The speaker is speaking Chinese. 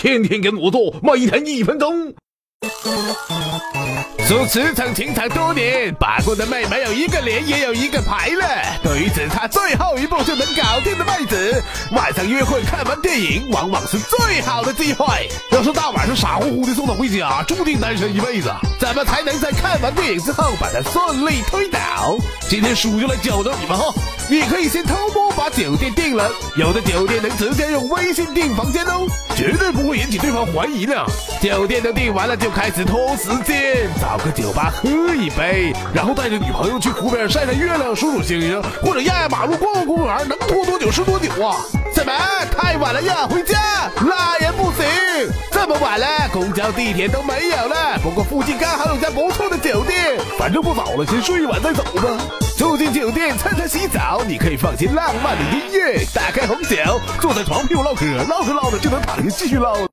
天天跟我做，每天一分钟。做职场情场多年，把过的妹没有一个连，也有一个排了。对于只差最后一步就能搞定的妹子，晚上约会看完电影，往往是最好的机会。要是大晚上傻乎乎的送她回家，注定单身一辈子。怎么才能在看完电影之后把她顺利推倒？今天叔就来教教你们哈。你可以先偷摸把酒店订了，有的酒店能直接用微信订房间哦，绝对不会引起对方怀疑的。酒店都订完了，就开始拖时间，找个酒吧喝一杯，然后带着女朋友去湖边晒晒月亮、数数星星，或者压压马路、逛逛公园，能拖多久是多久啊！怎么太晚了呀？回家？那也不行，这么晚了，公交、地铁都没有了。不过附近刚好有家不错的酒店，反正不早了，先睡一晚再走吧。住进酒店，趁他洗澡，你可以放些浪漫的音乐，打开红酒，坐在床屁股唠嗑，唠着唠着就能躺下继续唠。